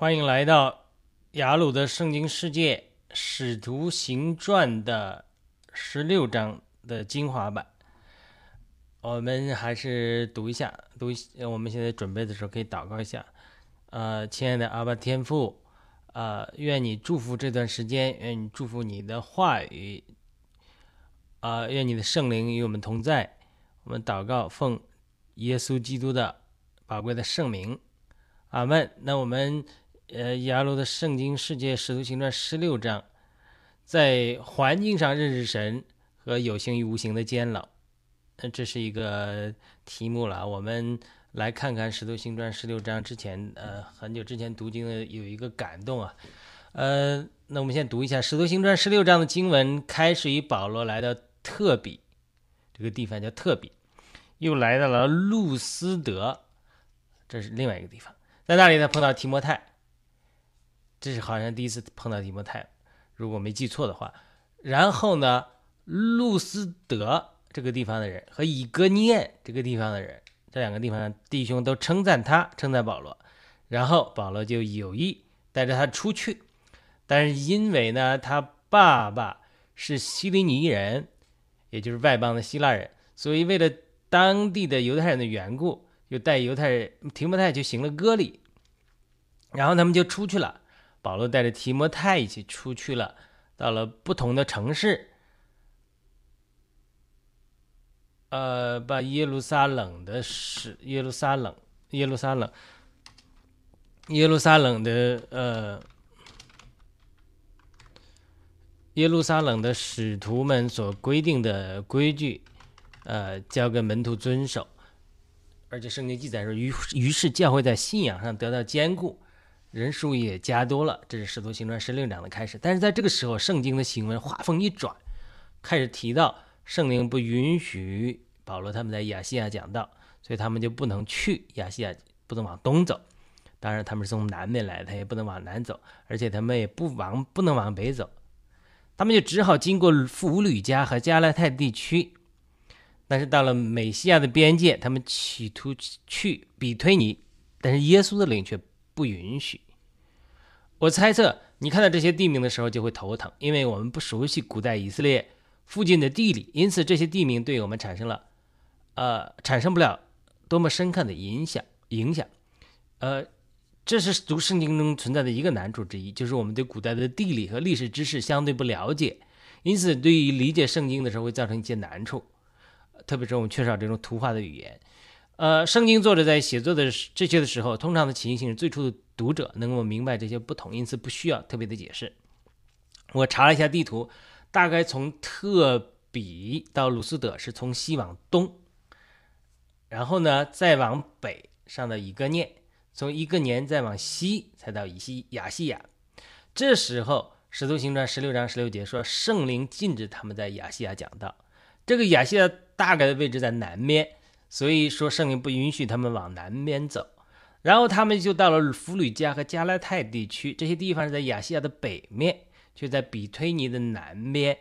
欢迎来到雅鲁的圣经世界《使徒行传》的十六章的精华版。我们还是读一下，读。我们现在准备的时候可以祷告一下。呃，亲爱的阿爸天父，呃，愿你祝福这段时间，愿你祝福你的话语，啊，愿你的圣灵与我们同在。我们祷告，奉耶稣基督的宝贵的圣名，阿门。那我们。呃，雅鲁的圣经世界使徒行传十六章，在环境上认识神和有形与无形的监牢，那这是一个题目了。我们来看看使徒行传十六章之前，呃，很久之前读经的有一个感动啊。呃，那我们先读一下使徒行传十六章的经文，开始于保罗来到特比这个地方叫特比，又来到了路斯德，这是另外一个地方，在那里呢碰到提摩太。这是好像第一次碰到提摩太，如果没记错的话。然后呢，路斯德这个地方的人和以哥尼恩这个地方的人，这两个地方的弟兄都称赞他，称赞保罗。然后保罗就有意带着他出去，但是因为呢，他爸爸是希里尼人，也就是外邦的希腊人，所以为了当地的犹太人的缘故，就带犹太人提摩太就行了割礼，然后他们就出去了。保罗带着提摩太一起出去了，到了不同的城市，呃，把耶路撒冷的使耶路撒冷耶路撒冷耶路撒冷的呃耶路撒冷的使徒们所规定的规矩，呃，交给门徒遵守，而且圣经记载说，于于是教会在信仰上得到坚固。人数也加多了，这是《使徒行传》十六章的开始。但是在这个时候，圣经的行文画风一转，开始提到圣灵不允许保罗他们在亚细亚讲道，所以他们就不能去亚细亚，不能往东走。当然，他们是从南面来，他也不能往南走，而且他们也不往不能往北走，他们就只好经过弗吕加和加拉太地区。但是到了美西亚的边界，他们企图去比推尼，但是耶稣的灵却。不允许。我猜测，你看到这些地名的时候就会头疼，因为我们不熟悉古代以色列附近的地理，因此这些地名对我们产生了，呃，产生不了多么深刻的影响。影响，呃，这是读圣经中存在的一个难处之一，就是我们对古代的地理和历史知识相对不了解，因此对于理解圣经的时候会造成一些难处，特别是我们缺少这种图画的语言。呃，圣经作者在写作的这些的时候，通常的情形是最初的读者能够明白这些不同，因此不需要特别的解释。我查了一下地图，大概从特比到鲁斯德是从西往东，然后呢再往北上到以哥念，从一个年再往西才到以西亚细亚。这时候《使徒行传》十六章十六节说，圣灵禁止他们在亚细亚讲道。这个亚细亚大概的位置在南面。所以说，圣灵不允许他们往南边走，然后他们就到了弗吕加和加拉泰地区，这些地方是在亚细亚的北面，却在比推尼的南边。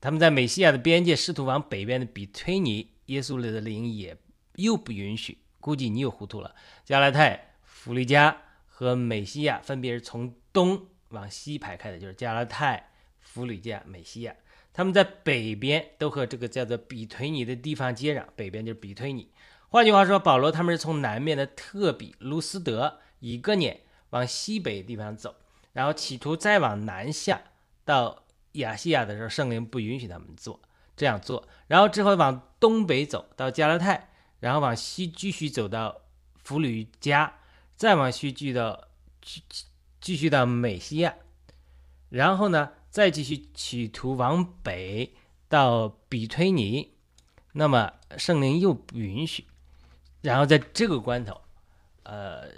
他们在美西亚的边界试图往北边的比推尼，耶稣的灵也又不允许。估计你又糊涂了。加拉泰、弗吕加和美西亚分别是从东往西排开的，就是加拉泰、弗吕加、美西亚。他们在北边都和这个叫做比推尼的地方接壤，北边就是比推尼。换句话说，保罗他们是从南面的特比卢斯德一个年往西北地方走，然后企图再往南下到亚细亚的时候，圣灵不允许他们做这样做。然后之后往东北走到加拉泰，然后往西继续走到弗吕加，再往西继续到继继续到美西亚，然后呢？再继续企图往北到比推尼，那么圣灵又不允许。然后在这个关头，呃，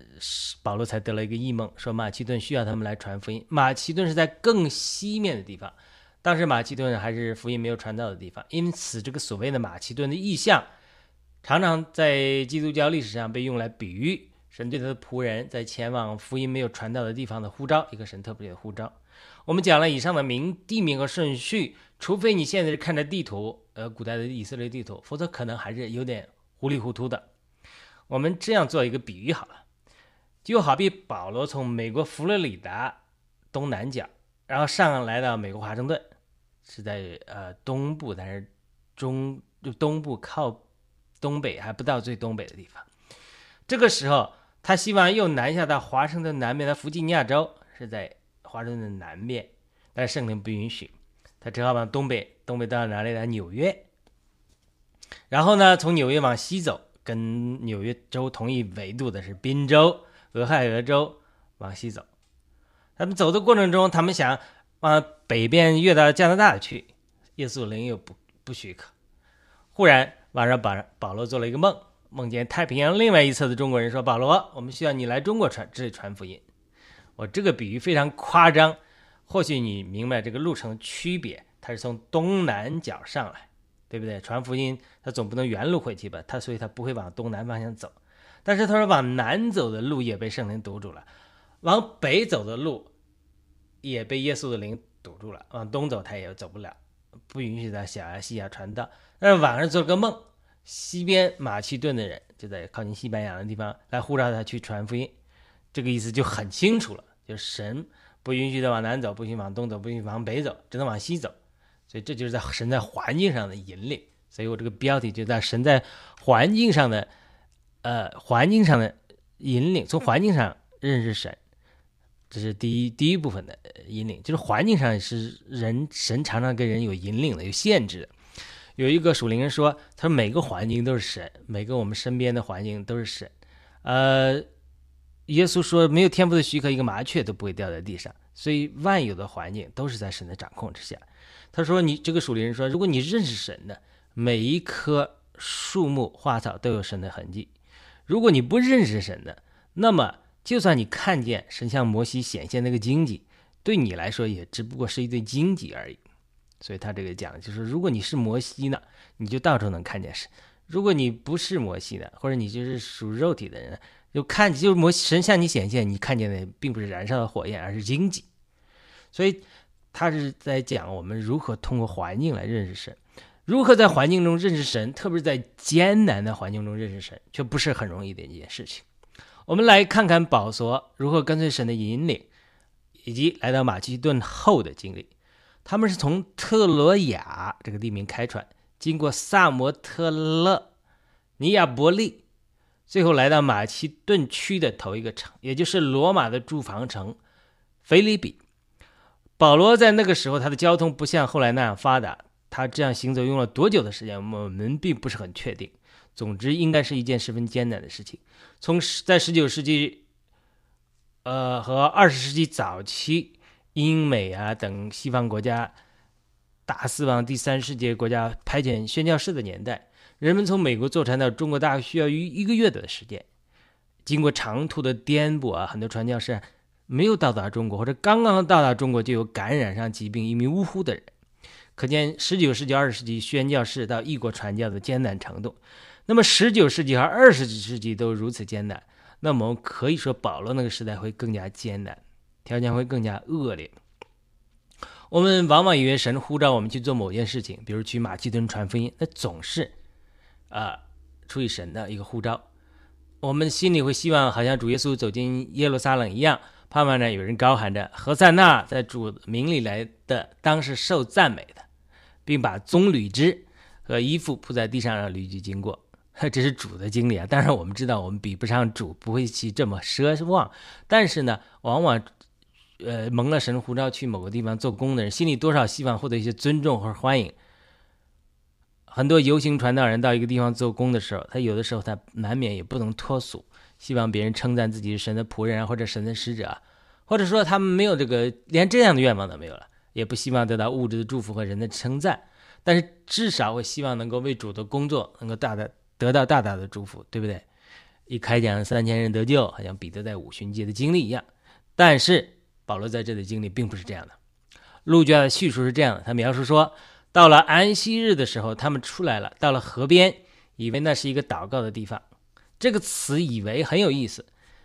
保罗才得了一个异梦，说马其顿需要他们来传福音。马其顿是在更西面的地方，当时马其顿还是福音没有传到的地方。因此，这个所谓的马其顿的意象，常常在基督教历史上被用来比喻神对他的仆人在前往福音没有传到的地方的呼召，一个神特别的呼召。我们讲了以上的名地名和顺序，除非你现在是看着地图，呃，古代的以色列地图，否则可能还是有点糊里糊涂的。我们这样做一个比喻好了，就好比保罗从美国佛罗里达东南角，然后上来到美国华盛顿，是在呃东部，但是中就东部靠东北还不到最东北的地方。这个时候，他希望又南下到华盛顿南面的弗吉尼亚州，是在华盛顿的南面，但是圣灵不允许，他只好往东北，东北到哪里来？纽约。然后呢，从纽约往西走，跟纽约州同一纬度的是宾州。俄亥俄州往西走，他们走的过程中，他们想往北边越到加拿大去，耶稣灵又不不许可。忽然晚上，保保罗做了一个梦，梦见太平洋另外一侧的中国人说：“保罗，我们需要你来中国传这里传福音。”我这个比喻非常夸张，或许你明白这个路程区别，他是从东南角上来，对不对？传福音他总不能原路回去吧？他所以他不会往东南方向走。但是他说，往南走的路也被圣灵堵住了，往北走的路也被耶稣的灵堵住了，往东走他也走不了，不允许在小亚细亚传道。但是晚上做了个梦，西边马其顿的人就在靠近西班牙的地方来呼召他去传福音，这个意思就很清楚了，就是神不允许他往南走，不许往东走，不许往北走，只能往西走。所以这就是在神在环境上的引领。所以我这个标题就在神在环境上的。呃，环境上的引领，从环境上认识神，这是第一第一部分的引领。就是环境上是人神常常跟人有引领的，有限制的。有一个属灵人说，他说每个环境都是神，每个我们身边的环境都是神。呃，耶稣说，没有天赋的许可，一个麻雀都不会掉在地上。所以万有的环境都是在神的掌控之下。他说，你这个属灵人说，如果你认识神的每一棵树木花草都有神的痕迹。如果你不认识神的，那么就算你看见神像摩西显现那个荆棘，对你来说也只不过是一对荆棘而已。所以他这个讲就是，如果你是摩西呢，你就到处能看见神；如果你不是摩西的，或者你就是属肉体的人，就看就是摩神向你显现，你看见的并不是燃烧的火焰，而是荆棘。所以他是在讲我们如何通过环境来认识神。如何在环境中认识神，特别是在艰难的环境中认识神，却不是很容易的一件事情。我们来看看保罗如何跟随神的引领，以及来到马其顿后的经历。他们是从特罗亚这个地名开船，经过萨摩特勒、尼亚伯利，最后来到马其顿区的头一个城，也就是罗马的住房城菲利比。保罗在那个时候，他的交通不像后来那样发达。他这样行走用了多久的时间，我们并不是很确定。总之，应该是一件十分艰难的事情。从在十九世纪，呃和二十世纪早期，英美啊等西方国家大肆往第三世界国家派遣宣教士的年代，人们从美国坐船到中国大概需要一一个月的时间。经过长途的颠簸啊，很多传教士没有到达中国，或者刚刚到达中国就有感染上疾病一命呜呼的人。可见十九世纪、二十世纪宣教士到异国传教的艰难程度。那么十九世纪和二十世纪都如此艰难，那么可以说保罗那个时代会更加艰难，条件会更加恶劣。我们往往以为神呼召我们去做某件事情，比如去马其顿传福音，那总是啊出于神的一个呼召。我们心里会希望，好像主耶稣走进耶路撒冷一样。盼望呢，有人高喊着“何塞纳在主名里来的，当是受赞美的”，并把棕榈枝和衣服铺在地上，让驴驹经过。这是主的经历啊！当然，我们知道我们比不上主，不会去这么奢望。但是呢，往往，呃，蒙了神呼召去某个地方做工的人，心里多少希望获得一些尊重或者欢迎。很多游行传道人到一个地方做工的时候，他有的时候他难免也不能脱俗。希望别人称赞自己是神的仆人，或者神的使者，或者说他们没有这个，连这样的愿望都没有了，也不希望得到物质的祝福和人的称赞，但是至少会希望能够为主的工作能够大大得到大大的祝福，对不对？一开讲三千人得救，好像彼得在五旬节的经历一样。但是保罗在这里经历并不是这样的。路加的叙述是这样的，他描述说，到了安息日的时候，他们出来了，到了河边，以为那是一个祷告的地方。这个词以为很有意思，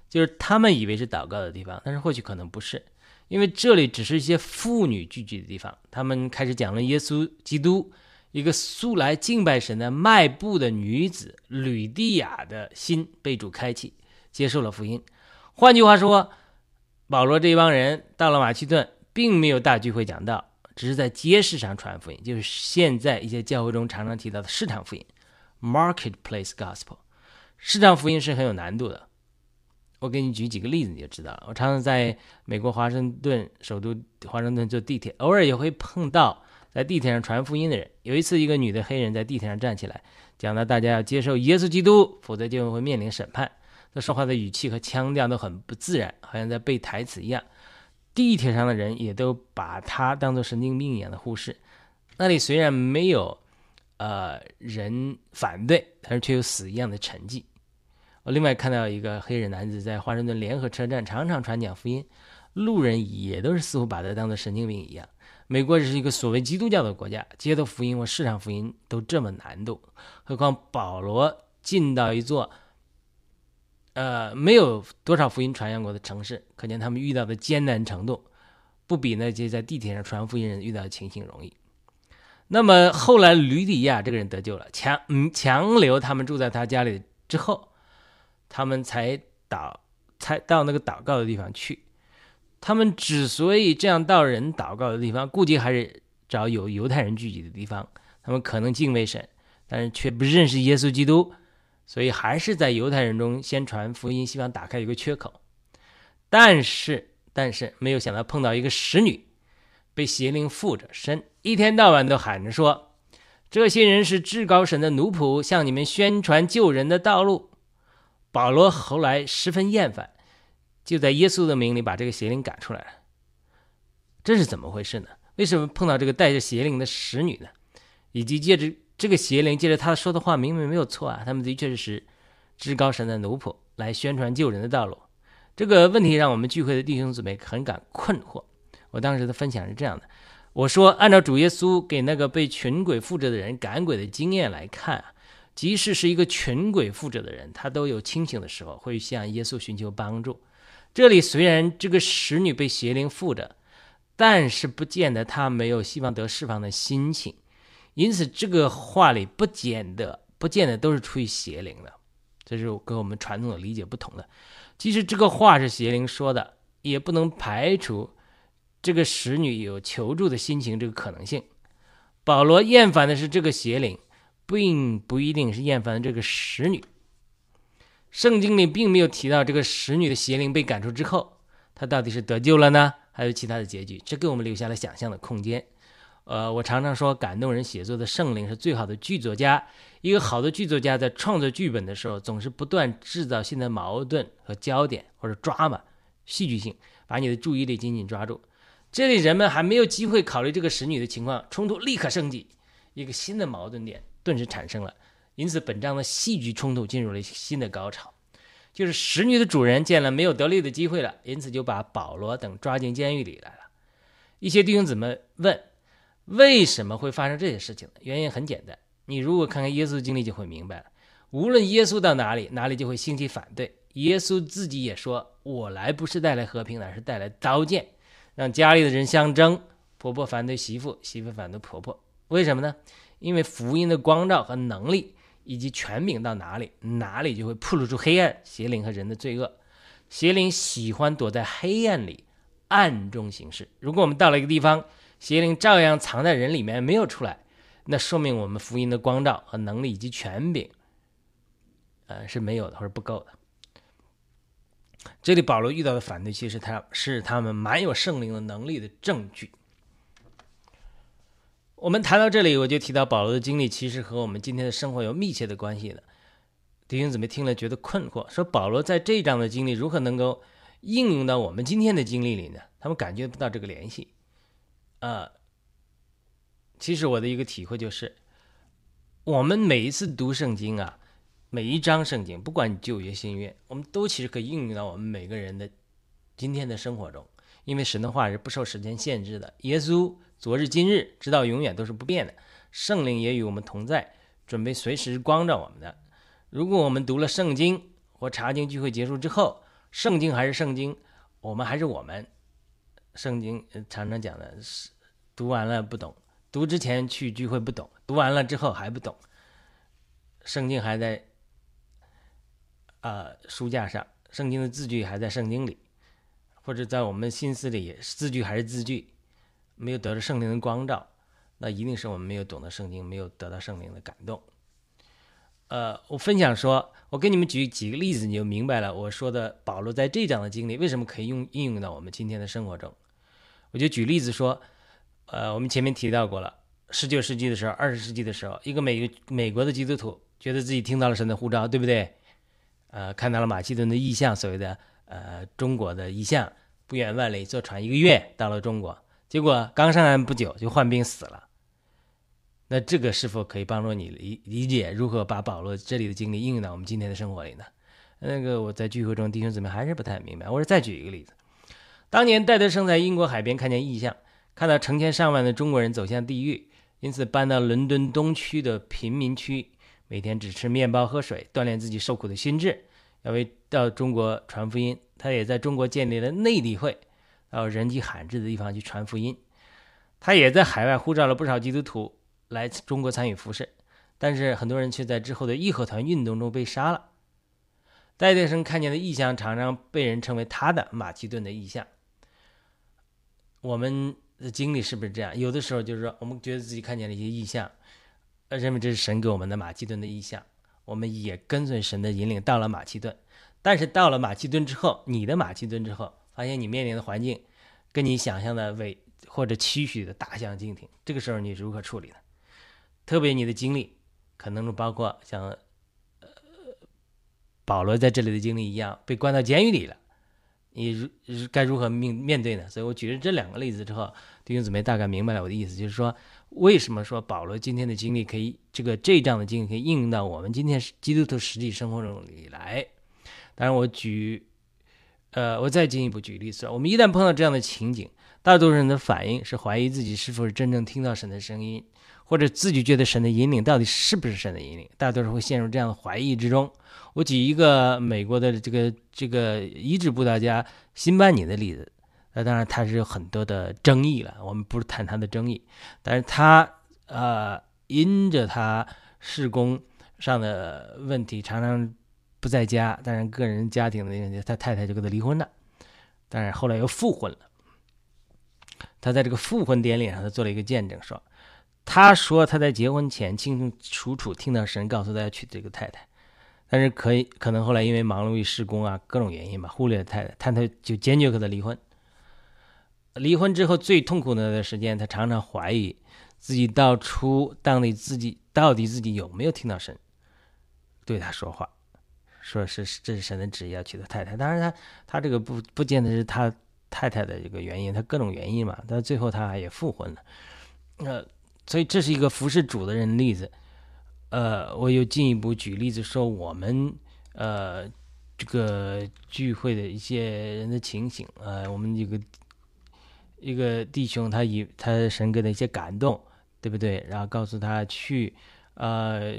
就是他们以为是祷告的地方，但是或许可能不是，因为这里只是一些妇女聚集的地方。他们开始讲了耶稣基督，一个素来敬拜神的迈步的女子吕蒂亚的心被主开启，接受了福音。换句话说，保罗这一帮人到了马其顿，并没有大聚会讲道，只是在街市上传福音，就是现在一些教会中常常提到的市场福音 （marketplace gospel）。市场福音是很有难度的。我给你举几个例子，你就知道了。我常常在美国华盛顿首都华盛顿坐地铁，偶尔也会碰到在地铁上传福音的人。有一次，一个女的黑人在地铁上站起来，讲到大家要接受耶稣基督，否则就会面临审判。她说话的语气和腔调都很不自然，好像在背台词一样。地铁上的人也都把他当作神经病一样的忽视。那里虽然没有呃人反对，但是却有死一样的沉寂。我另外看到一个黑人男子在华盛顿联合车站常常传讲福音，路人也都是似乎把他当做神经病一样。美国是一个所谓基督教的国家，街头福音或市场福音都这么难度，何况保罗进到一座呃没有多少福音传扬过的城市，可见他们遇到的艰难程度不比那些在地铁上传福音人遇到的情形容易。那么后来吕底亚这个人得救了，强嗯强留他们住在他家里之后。他们才祷，才到那个祷告的地方去。他们之所以这样到人祷告的地方，估计还是找有犹太人聚集的地方。他们可能敬畏神，但是却不认识耶稣基督，所以还是在犹太人中先传福音，希望打开一个缺口。但是，但是没有想到碰到一个使女，被邪灵附着身，一天到晚都喊着说：“这些人是至高神的奴仆，向你们宣传救人的道路。”保罗后来十分厌烦，就在耶稣的名里把这个邪灵赶出来了。这是怎么回事呢？为什么碰到这个带着邪灵的使女呢？以及借着这个邪灵，借着他说的话，明明没有错啊，他们的确是至高神的奴仆，来宣传救人的道路。这个问题让我们聚会的弟兄姊妹很感困惑。我当时的分享是这样的：我说，按照主耶稣给那个被群鬼附着的人赶鬼的经验来看啊。即使是一个群鬼附着的人，他都有清醒的时候，会向耶稣寻求帮助。这里虽然这个使女被邪灵附着，但是不见得他没有希望得释放的心情。因此，这个话里不见得不见得都是出于邪灵的，这是跟我们传统的理解不同的。即使这个话是邪灵说的，也不能排除这个使女有求助的心情这个可能性。保罗厌烦的是这个邪灵。并不一定是厌烦这个使女。圣经里并没有提到这个使女的邪灵被赶出之后，她到底是得救了呢，还有其他的结局？这给我们留下了想象的空间。呃，我常常说，感动人写作的圣灵是最好的剧作家。一个好的剧作家在创作剧本的时候，总是不断制造新的矛盾和焦点，或者抓嘛，戏剧性，把你的注意力紧紧抓住。这里人们还没有机会考虑这个使女的情况，冲突立刻升级，一个新的矛盾点。顿时产生了，因此本章的戏剧冲突进入了新的高潮，就是使女的主人见了没有得利的机会了，因此就把保罗等抓进监狱里来了。一些弟兄姊妹问，为什么会发生这些事情呢？原因很简单，你如果看看耶稣的经历就会明白了。无论耶稣到哪里，哪里就会兴起反对。耶稣自己也说：“我来不是带来和平，而是带来刀剑，让家里的人相争，婆婆反对媳妇，媳妇反对婆婆。为什么呢？”因为福音的光照和能力以及权柄到哪里，哪里就会暴露出黑暗、邪灵和人的罪恶。邪灵喜欢躲在黑暗里，暗中行事。如果我们到了一个地方，邪灵照样藏在人里面，没有出来，那说明我们福音的光照和能力以及权柄，呃，是没有的或者不够的。这里保罗遇到的反对，其实他是他们蛮有圣灵的能力的证据。我们谈到这里，我就提到保罗的经历，其实和我们今天的生活有密切的关系的。弟兄姊妹听了觉得困惑，说保罗在这一章的经历如何能够应用到我们今天的经历里呢？他们感觉不到这个联系。呃，其实我的一个体会就是，我们每一次读圣经啊，每一章圣经，不管你旧约新约，我们都其实可以应用到我们每个人的今天的生活中，因为神的话是不受时间限制的。耶稣。昨日今日，直到永远都是不变的。圣灵也与我们同在，准备随时光照我们的。如果我们读了圣经或查经聚会结束之后，圣经还是圣经，我们还是我们。圣经常常讲的是，读完了不懂，读之前去聚会不懂，读完了之后还不懂。圣经还在啊书架上，圣经的字句还在圣经里，或者在我们心思里字句还是字句，没有得到圣灵的光照，那一定是我们没有懂得圣经，没有得到圣灵的感动。呃，我分享说，我给你们举几个例子，你就明白了。我说的保罗在这章的经历，为什么可以用应用到我们今天的生活中？我就举例子说，呃，我们前面提到过了，十九世纪的时候，二十世纪的时候，一个美美国的基督徒觉得自己听到了神的呼召，对不对？呃，看到了马其顿的意象，所谓的呃中国的意象，不远万里坐船一个月到了中国，结果刚上岸不久就患病死了。那这个是否可以帮助你理理解如何把保罗这里的经历应用到我们今天的生活里呢？那个我在聚会中弟兄姊妹还是不太明白。我说再举一个例子，当年戴德生在英国海边看见异象，看到成千上万的中国人走向地狱，因此搬到伦敦东区的贫民区，每天只吃面包喝水，锻炼自己受苦的心智，要为到中国传福音。他也在中国建立了内地会，到人迹罕至的地方去传福音。他也在海外呼召了不少基督徒。来中国参与服饰，但是很多人却在之后的义和团运动中被杀了。戴德生看见的异象，常常被人称为他的马其顿的异象。我们的经历是不是这样？有的时候就是说，我们觉得自己看见了一些异象，认为这是神给我们的马其顿的异象，我们也跟随神的引领到了马其顿。但是到了马其顿之后，你的马其顿之后，发现你面临的环境跟你想象的伪或者期许的大相径庭，这个时候你是如何处理呢？特别你的经历，可能包括像呃保罗在这里的经历一样，被关到监狱里了，你如该如何面面对呢？所以我举了这两个例子之后，弟兄姊妹大概明白了我的意思，就是说为什么说保罗今天的经历可以这个这样的经历可以应用到我们今天基督徒实际生活中里来？当然，我举呃我再进一步举例子，我们一旦碰到这样的情景，大多数人的反应是怀疑自己是否是真正听到神的声音。或者自己觉得神的引领到底是不是神的引领，大多数会陷入这样的怀疑之中。我举一个美国的这个这个医治布道家辛班尼的例子，那当然他是有很多的争议了，我们不是谈他的争议，但是他呃因着他事工上的问题，常常不在家，当然个人家庭的问题，他太太就跟他离婚了，但是后来又复婚了。他在这个复婚典礼上，他做了一个见证，说。他说他在结婚前清清楚楚听到神告诉他要娶这个太太，但是可以可能后来因为忙碌于施工啊各种原因吧，忽略了太太，太太就坚决和他离婚。离婚之后最痛苦的时间，他常常怀疑自己到初当底自己到底自己有没有听到神对他说话，说是这是神的旨意要娶的太太。当然他他这个不不见得是他太太的这个原因，他各种原因嘛，但最后他也复婚了，呃。所以这是一个服侍主的人例子，呃，我又进一步举例子说我们呃这个聚会的一些人的情形，呃，我们一个一个弟兄他以他神给的一些感动，对不对？然后告诉他去呃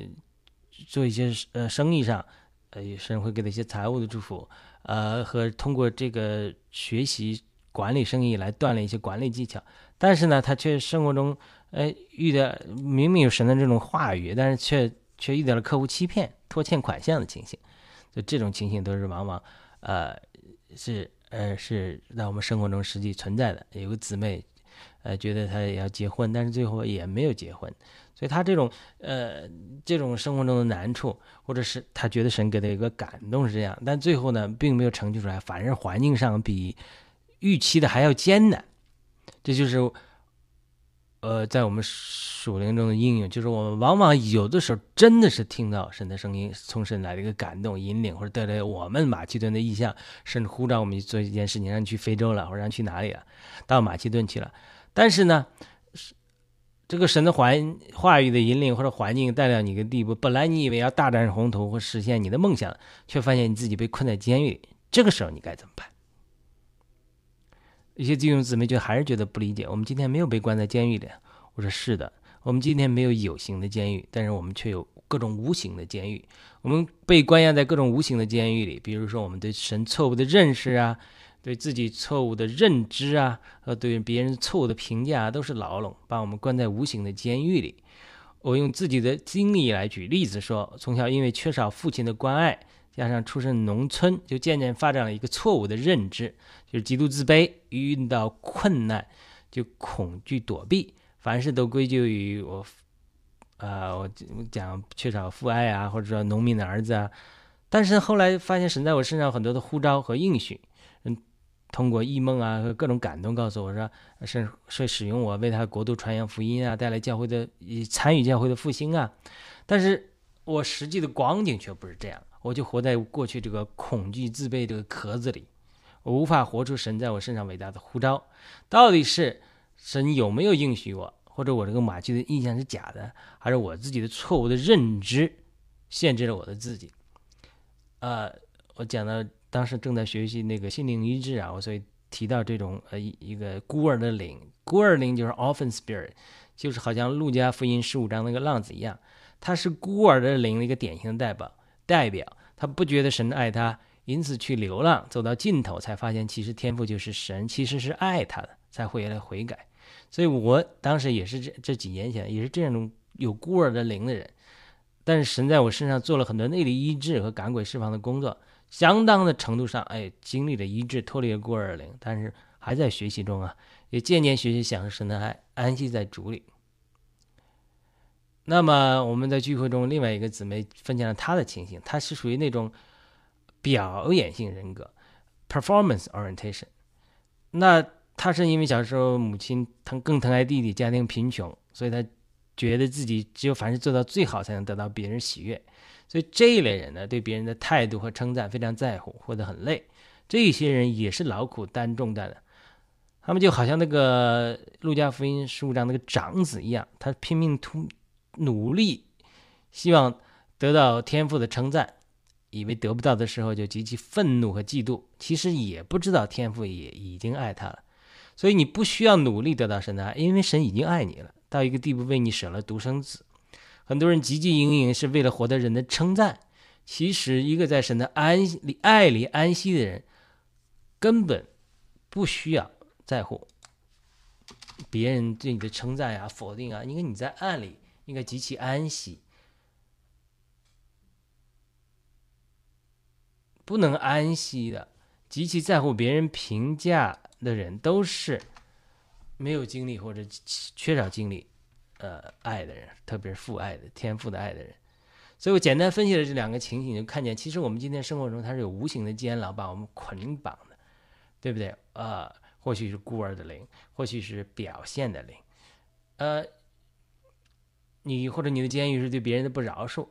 做一些呃生意上，呃神会给他一些财务的祝福，呃和通过这个学习管理生意来锻炼一些管理技巧，但是呢，他却生活中。哎，遇到明明有神的这种话语，但是却却遇到了客户欺骗、拖欠款项的情形，就这种情形都是往往，呃，是呃是在我们生活中实际存在的。有个姊妹，呃，觉得她要结婚，但是最后也没有结婚，所以她这种呃这种生活中的难处，或者是她觉得神给她一个感动是这样，但最后呢，并没有成就出来，反而环境上比预期的还要艰难，这就是。呃，在我们属灵中的应用，就是我们往往有的时候真的是听到神的声音，从神来的一个感动、引领，或者带来我们马其顿的意向，甚至呼召我们去做一件事情，让你去非洲了，或者让你去哪里了，到马其顿去了。但是呢，这个神的环话语的引领或者环境带到你一个地步，本来你以为要大展宏图或实现你的梦想，却发现你自己被困在监狱里，这个时候你该怎么办？一些弟兄姊妹就还是觉得不理解。我们今天没有被关在监狱里，我说是的，我们今天没有有形的监狱，但是我们却有各种无形的监狱。我们被关押在各种无形的监狱里，比如说我们对神错误的认识啊，对自己错误的认知啊，和对别人错误的评价啊，都是牢笼，把我们关在无形的监狱里。我用自己的经历来举例子说，从小因为缺少父亲的关爱，加上出身农村，就渐渐发展了一个错误的认知，就是极度自卑，遇到困难就恐惧躲避，凡事都归咎于我，啊，我讲缺少父爱啊，或者说农民的儿子啊。但是后来发现神在我身上很多的呼召和应许，嗯，通过异梦啊和各种感动告诉我说，是是使用我为他国度传扬福音啊，带来教会的参与教会的复兴啊。但是我实际的光景却不是这样，我就活在过去这个恐惧自卑这个壳子里，我无法活出神在我身上伟大的呼召。到底是神有没有应许我，或者我这个马具的印象是假的，还是我自己的错误的认知限制了我的自己？呃，我讲到当时正在学习那个心灵医治啊，我所以提到这种呃一个孤儿的灵，孤儿灵就是 orphan spirit，就是好像路加福音十五章那个浪子一样，他是孤儿的灵的一个典型的代表代表，他不觉得神爱他，因此去流浪，走到尽头才发现其实天赋就是神其实是爱他的，才回来悔改。所以我当时也是这这几年前也是这种有孤儿的灵的人。但是神在我身上做了很多内力医治和赶鬼释放的工作，相当的程度上，哎，经历了医治，脱离了孤儿灵，但是还在学习中啊，也渐渐学习享受神的爱，安息在主里。那么我们在聚会中，另外一个姊妹分享了她的情形，她是属于那种表演性人格 （performance orientation）。那他是因为小时候母亲疼更疼爱弟弟，家庭贫穷，所以他。觉得自己只有凡事做到最好，才能得到别人喜悦，所以这一类人呢，对别人的态度和称赞非常在乎，活得很累。这些人也是劳苦担重担的，他们就好像那个路加福音十五章那个长子一样，他拼命突努力，希望得到天赋的称赞，以为得不到的时候就极其愤怒和嫉妒，其实也不知道天赋也已经爱他了。所以你不需要努力得到神的爱，因为神已经爱你了。到一个地步，为你舍了独生子。很多人汲汲营营是为了获得人的称赞。其实，一个在神的安里爱里安息的人，根本不需要在乎别人对你的称赞呀、否定啊。因为你在暗里应该极其安息。不能安息的、极其在乎别人评价的人，都是。没有经历或者缺少经历，呃，爱的人，特别是父爱的天赋的爱的人，所以我简单分析了这两个情形，就看见其实我们今天生活中它是有无形的监牢把我们捆绑的，对不对？呃，或许是孤儿的灵，或许是表现的灵，呃，你或者你的监狱是对别人的不饶恕，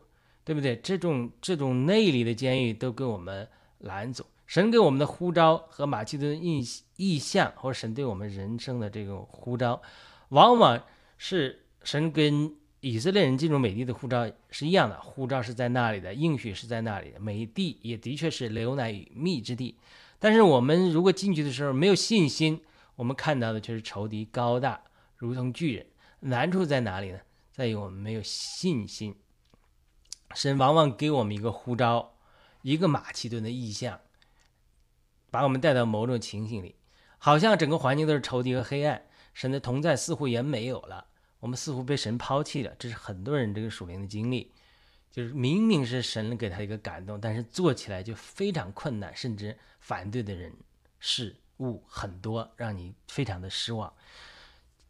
对不对？这种这种内里的监狱都给我们拦阻。神给我们的呼召和马其顿意意象，或者神对我们人生的这种呼召，往往是神跟以色列人进入美地的呼召是一样的。呼召是在那里的，应许是在那里的，美地也的确是流奶与蜜之地。但是我们如果进去的时候没有信心，我们看到的却是仇敌高大如同巨人。难处在哪里呢？在于我们没有信心。神往往给我们一个呼召，一个马其顿的意象。把我们带到某种情形里，好像整个环境都是仇敌和黑暗，神的同在似乎也没有了，我们似乎被神抛弃了。这是很多人这个属灵的经历，就是明明是神给他一个感动，但是做起来就非常困难，甚至反对的人事物很多，让你非常的失望。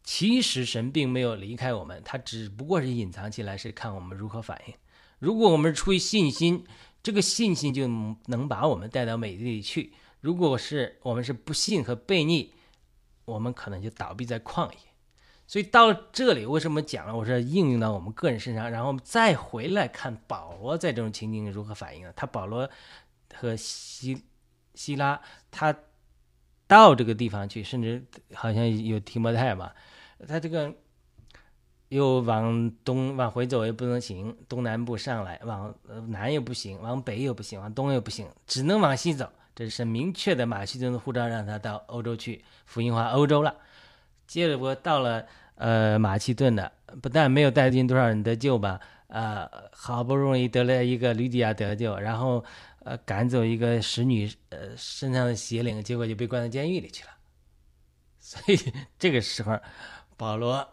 其实神并没有离开我们，他只不过是隐藏起来，是看我们如何反应。如果我们出于信心，这个信心就能把我们带到美地里去。如果是我们是不信和悖逆，我们可能就倒闭在旷野。所以到这里，为什么讲了？我说应用到我们个人身上，然后我们再回来看保罗在这种情景如何反应。他保罗和希希拉，他到这个地方去，甚至好像有提摩太嘛，他这个又往东往回走也不能行，东南部上来，往南又不行，往北又不行，往东又不行，只能往西走。这是明确的，马其顿的护照让他到欧洲去福音化欧洲了。结果到了呃马其顿的，不但没有带进多少人得救吧，呃，好不容易得了一个吕底亚得救，然后呃赶走一个使女呃身上的邪灵，结果就被关到监狱里去了。所以这个时候，保罗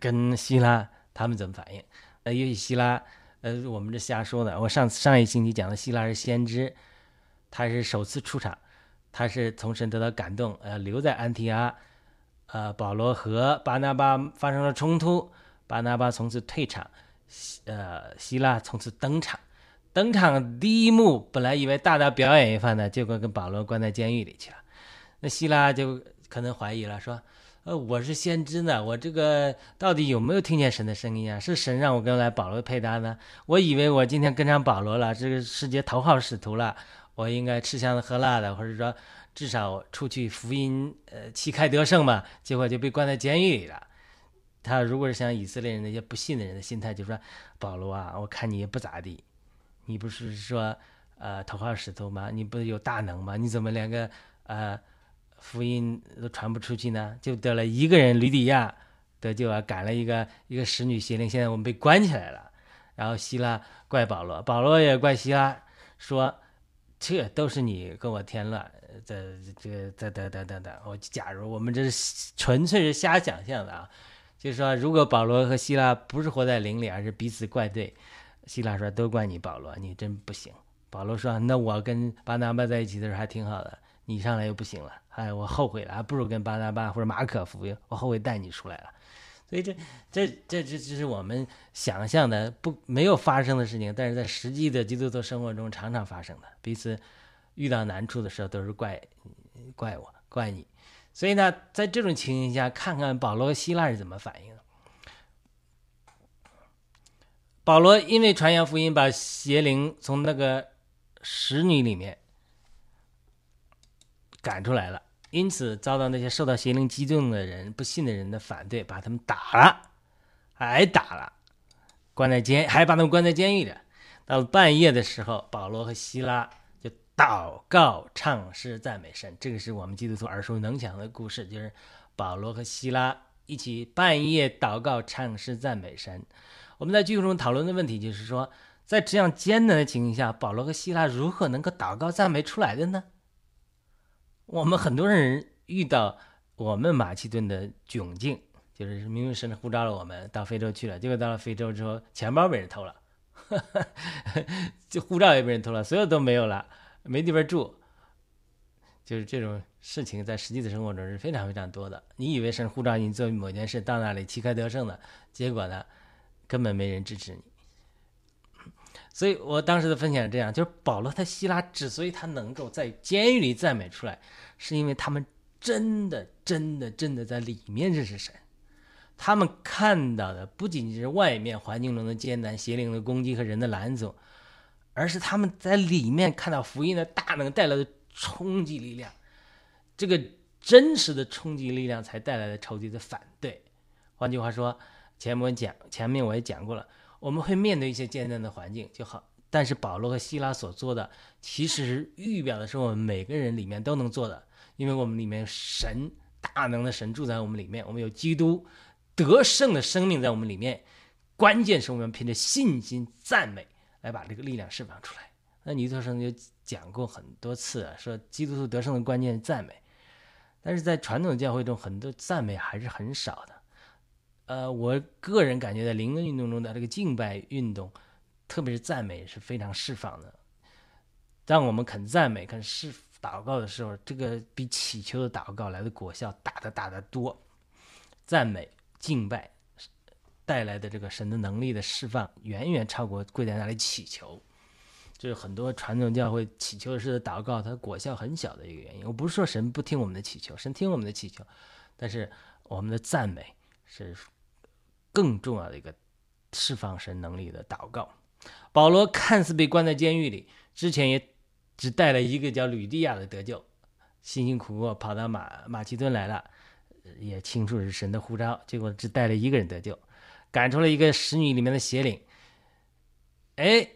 跟希拉他们怎么反应？呃也许希拉，呃，我们这瞎说的。我上次上一星期讲的希拉是先知，他是首次出场，他是从神得到感动，呃，留在安提阿。呃，保罗和巴拿巴发生了冲突，巴拿巴从此退场，呃，希腊从此登场。登场第一幕，本来以为大大表演一番呢，结果跟保罗关在监狱里去了。那希腊就可能怀疑了，说：“呃，我是先知呢，我这个到底有没有听见神的声音啊？是神让我跟来保罗配搭呢？我以为我今天跟上保罗了，这个世界头号使徒了，我应该吃香的喝辣的，或者说至少出去福音，呃，旗开得胜嘛。结果就被关在监狱里了。他如果是像以色列人那些不信的人的心态，就说：保罗啊，我看你也不咋地。”你不是说，呃，头号使徒吗？你不是有大能吗？你怎么连个呃福音都传不出去呢？就得了一个人吕底亚得救啊，赶了一个一个使女邪灵，现在我们被关起来了。然后希拉怪保罗，保罗也怪希拉，说这都是你跟我添乱，这这个等等等等等。我假如我们这是纯粹是瞎想象的啊，就是说如果保罗和希拉不是活在灵里，而是彼此怪对。希腊说：“都怪你，保罗，你真不行。”保罗说：“那我跟巴拿巴在一起的时候还挺好的，你上来又不行了，哎，我后悔了，还不如跟巴拿巴或者马可服务，我后悔带你出来了。”所以这这这这这是我们想象的不没有发生的事情，但是在实际的基督徒生活中常常发生的。彼此遇到难处的时候，都是怪怪我，怪你。所以呢，在这种情形下，看看保罗和希腊是怎么反应的。保罗因为传扬福音，把邪灵从那个使女里面赶出来了，因此遭到那些受到邪灵激动的人、不信的人的反对，把他们打了，挨打了，关在监，还把他们关在监狱里。到了半夜的时候，保罗和希拉就祷告、唱诗、赞美神。这个是我们基督徒耳熟能详的故事，就是保罗和希拉一起半夜祷告、唱诗、赞美神。我们在聚会中讨论的问题就是说，在这样艰难的情形下，保罗和希拉如何能够祷告赞美出来的呢？我们很多人遇到我们马其顿的窘境，就是明明神呼召了我们到非洲去了，结果到了非洲之后，钱包被人偷了，就护照也被人偷了，所有都没有了，没地方住，就是这种事情在实际的生活中是非常非常多的。你以为神呼召你做某件事，到那里旗开得胜的，结果呢？根本没人支持你，所以我当时的分享是这样：，就是保罗和希拉之所以他能够在监狱里赞美出来，是因为他们真的、真的、真的在里面认识神。他们看到的不仅仅是外面环境中的艰难、邪灵的攻击和人的拦阻，而是他们在里面看到福音的大能带来的冲击力量。这个真实的冲击力量才带来的仇敌的反对。换句话说。前面讲，前面我也讲过了，我们会面对一些艰难的环境就好。但是保罗和希拉所做的，其实预表的是我们每个人里面都能做的，因为我们里面神大能的神住在我们里面，我们有基督得胜的生命在我们里面。关键是我们凭着信心赞美来把这个力量释放出来。那尼特生就讲过很多次，啊说基督徒得胜的关键是赞美，但是在传统教会中，很多赞美还是很少的。呃，我个人感觉在灵恩运动中的这个敬拜运动，特别是赞美是非常释放的。当我们肯赞美、肯释祷告的时候，这个比祈求的祷告来的果效大得大得多。赞美、敬拜带来的这个神的能力的释放，远远超过跪在那里祈求。这是很多传统教会祈求式的祷告，它果效很小的一个原因。我不是说神不听我们的祈求，神听我们的祈求，但是我们的赞美是。更重要的一个释放神能力的祷告。保罗看似被关在监狱里，之前也只带了一个叫吕地亚的得救，辛辛苦苦跑到马马其顿来了，也清楚是神的呼召，结果只带了一个人得救，赶出了一个使女里面的邪灵。哎，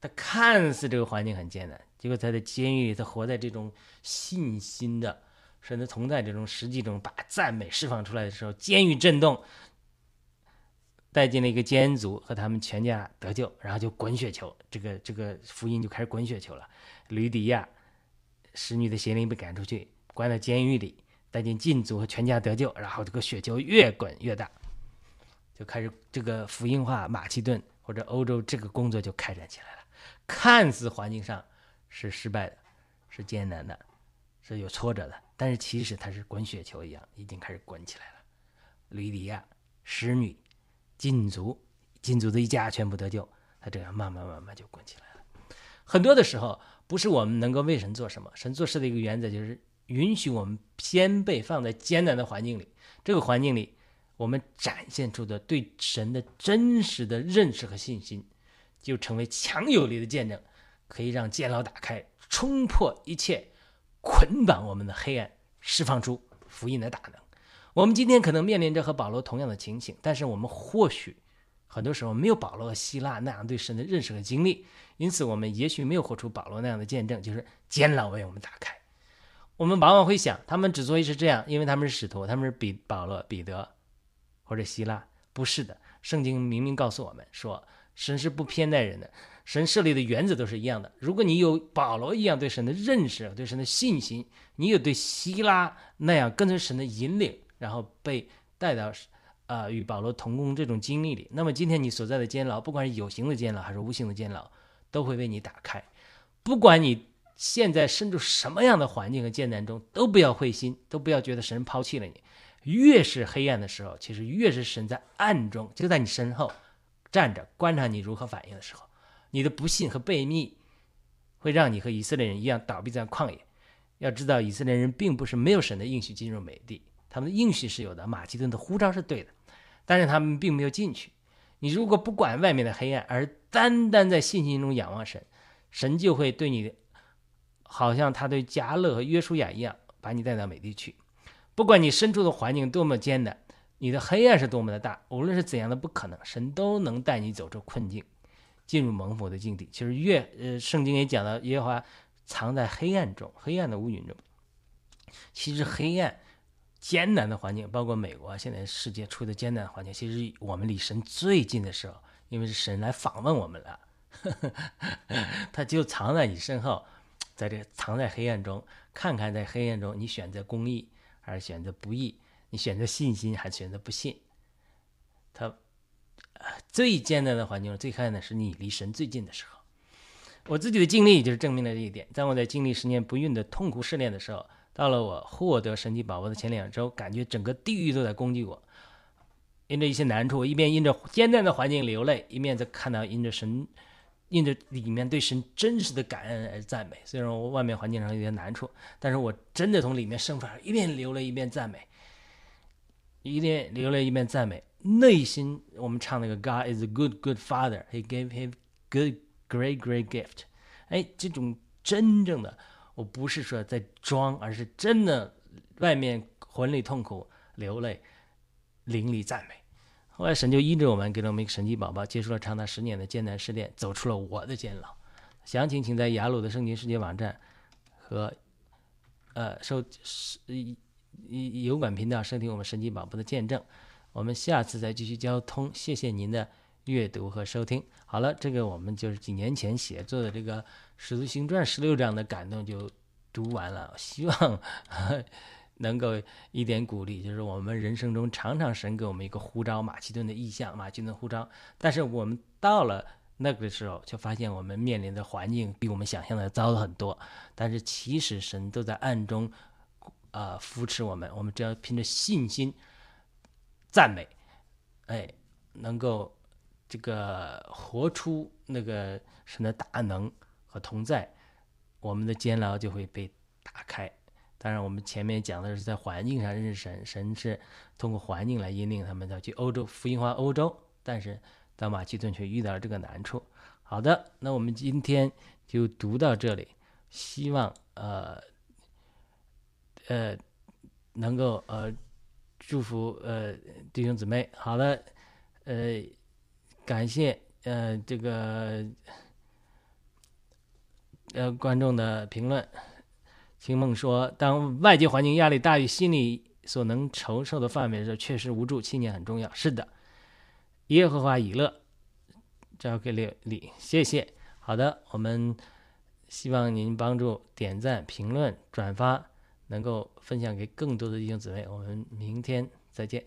他看似这个环境很艰难，结果他在监狱里，他活在这种信心的神的同在这种实际中，把赞美释放出来的时候，监狱震动。带进了一个监族和他们全家得救，然后就滚雪球，这个这个福音就开始滚雪球了。吕底亚使女的邪灵被赶出去，关在监狱里，带进禁族和全家得救，然后这个雪球越滚越大，就开始这个福音化马其顿或者欧洲这个工作就开展起来了。看似环境上是失败的，是艰难的，是有挫折的，但是其实它是滚雪球一样，已经开始滚起来了。吕底亚、使女、禁足、禁足的一家全部得救，他这样慢慢慢慢就滚起来了。很多的时候，不是我们能够为神做什么，神做事的一个原则就是允许我们先被放在艰难的环境里，这个环境里。我们展现出的对神的真实的认识和信心，就成为强有力的见证，可以让监牢打开，冲破一切捆绑我们的黑暗，释放出福音的大能。我们今天可能面临着和保罗同样的情形，但是我们或许很多时候没有保罗和希腊那样对神的认识和经历，因此我们也许没有活出保罗那样的见证，就是监牢为我们打开。我们往往会想，他们之所以是这样，因为他们是使徒，他们是比保罗、彼得。或者希腊不是的，圣经明明告诉我们说，神是不偏待人的，神设立的原则都是一样的。如果你有保罗一样对神的认识、对神的信心，你有对希腊那样跟随神的引领，然后被带到啊与保罗同工这种经历里，那么今天你所在的监牢，不管是有形的监牢还是无形的监牢，都会为你打开。不管你现在身处什么样的环境和艰难中，都不要灰心，都不要觉得神抛弃了你。越是黑暗的时候，其实越是神在暗中就在你身后站着观察你如何反应的时候。你的不信和悖逆会让你和以色列人一样倒闭在旷野。要知道，以色列人并不是没有神的应许进入美地，他们的应许是有的，马其顿的呼召是对的，但是他们并没有进去。你如果不管外面的黑暗，而单单在信心中仰望神，神就会对你，好像他对加勒和约书亚一样，把你带到美地去。不管你身处的环境多么艰难，你的黑暗是多么的大，无论是怎样的不可能，神都能带你走出困境，进入蒙福的境地。其实越呃，圣经也讲到，耶和华藏在黑暗中，黑暗的乌云中。其实黑暗、艰难的环境，包括美国现在世界处的艰难环境，其实我们离神最近的时候，因为是神来访问我们了，他就藏在你身后，在这藏在黑暗中，看看在黑暗中你选择公义。还是选择不义，你选择信心还是选择不信？他最艰难的环境，最看的是你离神最近的时候。我自己的经历就是证明了这一点。在我在经历十年不孕的痛苦试炼的时候，到了我获得神奇宝宝的前两周，感觉整个地狱都在攻击我。因着一些难处，一边因着艰难的环境流泪，一面在看到因着神。因着里面对神真实的感恩而赞美，虽然我外面环境上有点难处，但是我真的从里面生出来，一边流泪一边赞美，一边流泪一边赞美，内心我们唱那个 God is a good good father, He gave him good great great gift。哎，这种真正的，我不是说在装，而是真的外面魂里痛苦流泪，灵里赞美。后来神就医治我们，给了我们一个神奇宝宝，结束了长达十年的艰难试炼，走出了我的监牢。详情请在雅鲁的圣经世界网站和呃收油管频道收听我们神奇宝宝的见证。我们下次再继续交通。谢谢您的阅读和收听。好了，这个我们就是几年前写作的这个《使徒行传》十六章的感动就读完了。希望。能够一点鼓励，就是我们人生中常常神给我们一个呼召，马其顿的意象，马其顿呼召。但是我们到了那个时候，就发现我们面临的环境比我们想象的糟很多。但是其实神都在暗中，啊扶持我们。我们只要凭着信心赞美，哎，能够这个活出那个神的大能和同在，我们的监牢就会被打开。当然，我们前面讲的是在环境上认识神，神是通过环境来引领他们的去欧洲福音化欧洲。但是到马其顿却遇到了这个难处。好的，那我们今天就读到这里，希望呃呃能够呃祝福呃弟兄姊妹。好的，呃感谢呃这个呃观众的评论。清梦说：“当外界环境压力大于心理所能承受的范围的时候，确实无助。信念很重要。是的，耶和华以乐，交给列里，谢谢。好的，我们希望您帮助点赞、评论、转发，能够分享给更多的弟兄姊妹。我们明天再见。”